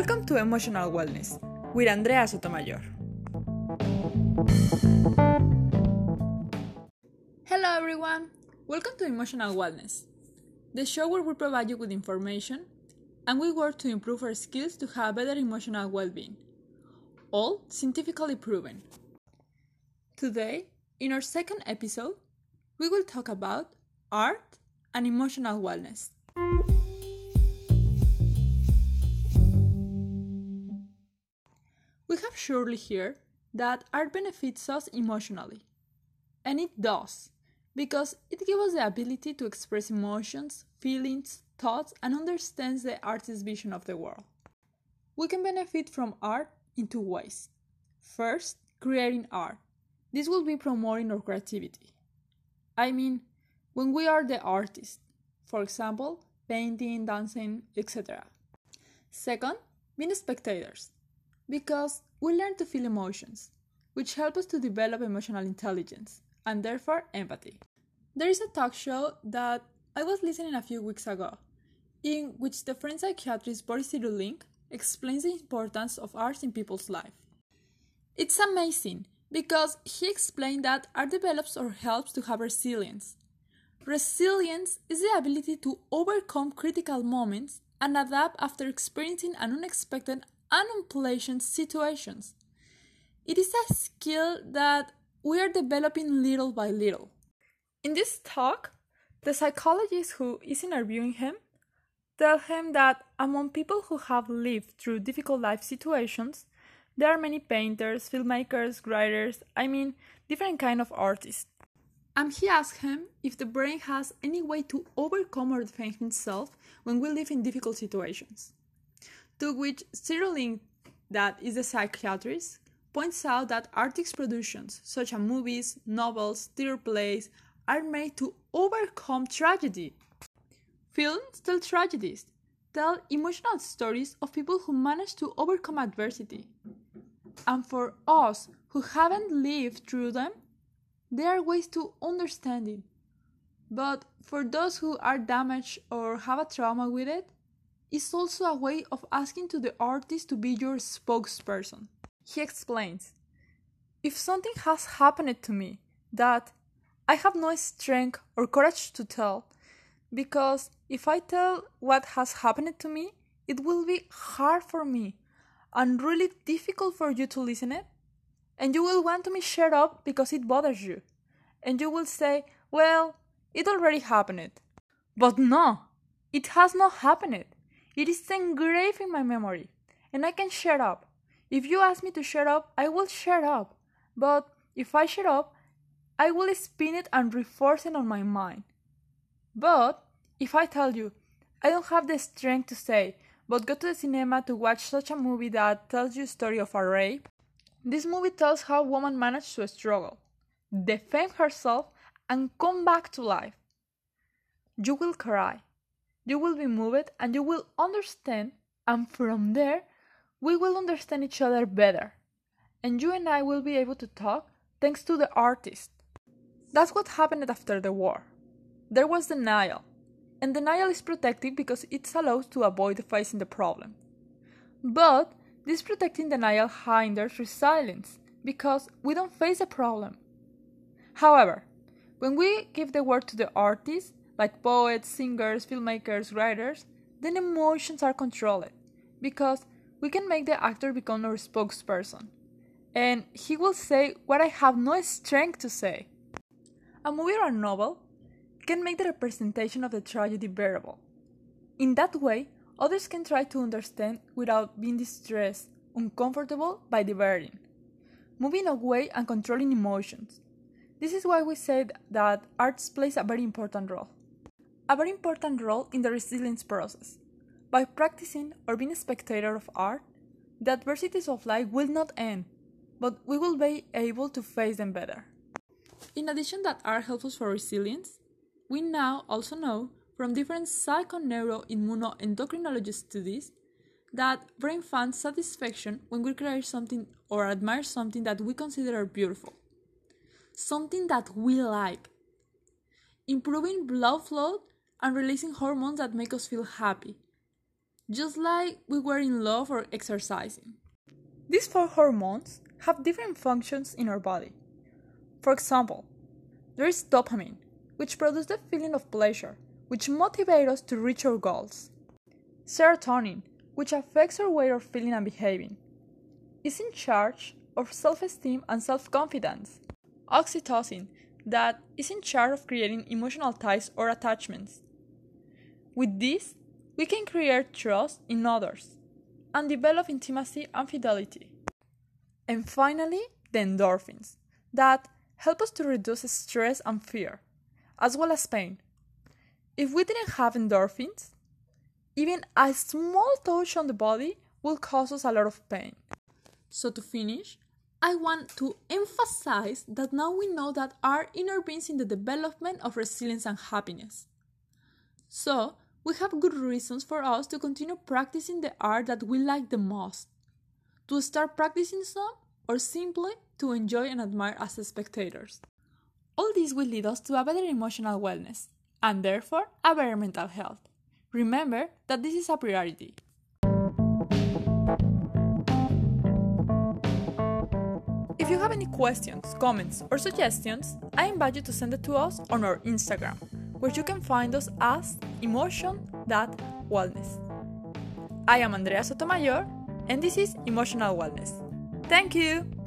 Welcome to Emotional Wellness with Andrea Sotomayor. Hello, everyone. Welcome to Emotional Wellness, the show where we provide you with information and we work to improve our skills to have better emotional well being, all scientifically proven. Today, in our second episode, we will talk about art and emotional wellness. Surely here that art benefits us emotionally. And it does, because it gives us the ability to express emotions, feelings, thoughts, and understands the artist's vision of the world. We can benefit from art in two ways. First, creating art. This will be promoting our creativity. I mean, when we are the artist, for example, painting, dancing, etc. Second, being spectators because we learn to feel emotions, which help us to develop emotional intelligence and therefore empathy. There is a talk show that I was listening a few weeks ago, in which the French psychiatrist Boris Cyrulnik explains the importance of art in people's life. It's amazing because he explained that art develops or helps to have resilience. Resilience is the ability to overcome critical moments and adapt after experiencing an unexpected unpleasant situations. It is a skill that we are developing little by little. In this talk, the psychologist who is interviewing him tell him that among people who have lived through difficult life situations, there are many painters, filmmakers, writers, I mean, different kind of artists. And he asked him if the brain has any way to overcome or defend himself when we live in difficult situations to which Cyrulnik, that is a psychiatrist, points out that artist productions, such as movies, novels, theater plays, are made to overcome tragedy. Films tell tragedies, tell emotional stories of people who manage to overcome adversity. And for us who haven't lived through them, there are ways to understand it. But for those who are damaged or have a trauma with it, is also a way of asking to the artist to be your spokesperson. He explains If something has happened to me that I have no strength or courage to tell, because if I tell what has happened to me, it will be hard for me and really difficult for you to listen it. And you will want to me shut up because it bothers you. And you will say, Well, it already happened. But no, it has not happened. It is engraved in my memory, and I can shut up. If you ask me to shut up, I will shut up. But if I shut up, I will spin it and reinforce it on my mind. But if I tell you, I don't have the strength to say, but go to the cinema to watch such a movie that tells you story of a rape, this movie tells how woman managed to struggle, defend herself, and come back to life. You will cry you will be moved and you will understand, and from there, we will understand each other better. And you and I will be able to talk thanks to the artist. That's what happened after the war. There was denial, and denial is protective because it allows to avoid facing the problem. But this protecting denial hinders resilience because we don't face the problem. However, when we give the word to the artist, like poets, singers, filmmakers, writers, then emotions are controlled because we can make the actor become our spokesperson. And he will say what I have no strength to say. A movie or a novel can make the representation of the tragedy bearable. In that way, others can try to understand without being distressed, uncomfortable by the burden, moving away and controlling emotions. This is why we said that arts plays a very important role a very important role in the resilience process. By practicing or being a spectator of art, the adversities of life will not end, but we will be able to face them better. In addition that art helps us for resilience, we now also know from different psychoneuroimmunoendocrinology studies that brain finds satisfaction when we create something or admire something that we consider beautiful, something that we like. Improving blood flow and releasing hormones that make us feel happy. just like we were in love or exercising. These four hormones have different functions in our body. For example, there is dopamine, which produces the feeling of pleasure, which motivates us to reach our goals. Serotonin, which affects our way of feeling and behaving, is in charge of self esteem and self confidence. Oxytocin, that is in charge of creating emotional ties or attachments. With this, we can create trust in others and develop intimacy and fidelity. And finally, the endorphins that help us to reduce stress and fear, as well as pain. If we didn't have endorphins, even a small touch on the body will cause us a lot of pain. So, to finish, I want to emphasize that now we know that our inner beings in the development of resilience and happiness. So, we have good reasons for us to continue practicing the art that we like the most, to start practicing some, or simply to enjoy and admire as spectators. All this will lead us to a better emotional wellness, and therefore a better mental health. Remember that this is a priority. If you have any questions, comments, or suggestions, I invite you to send it to us on our Instagram, where you can find us as emotion.wellness. I am Andrea Sotomayor, and this is Emotional Wellness. Thank you!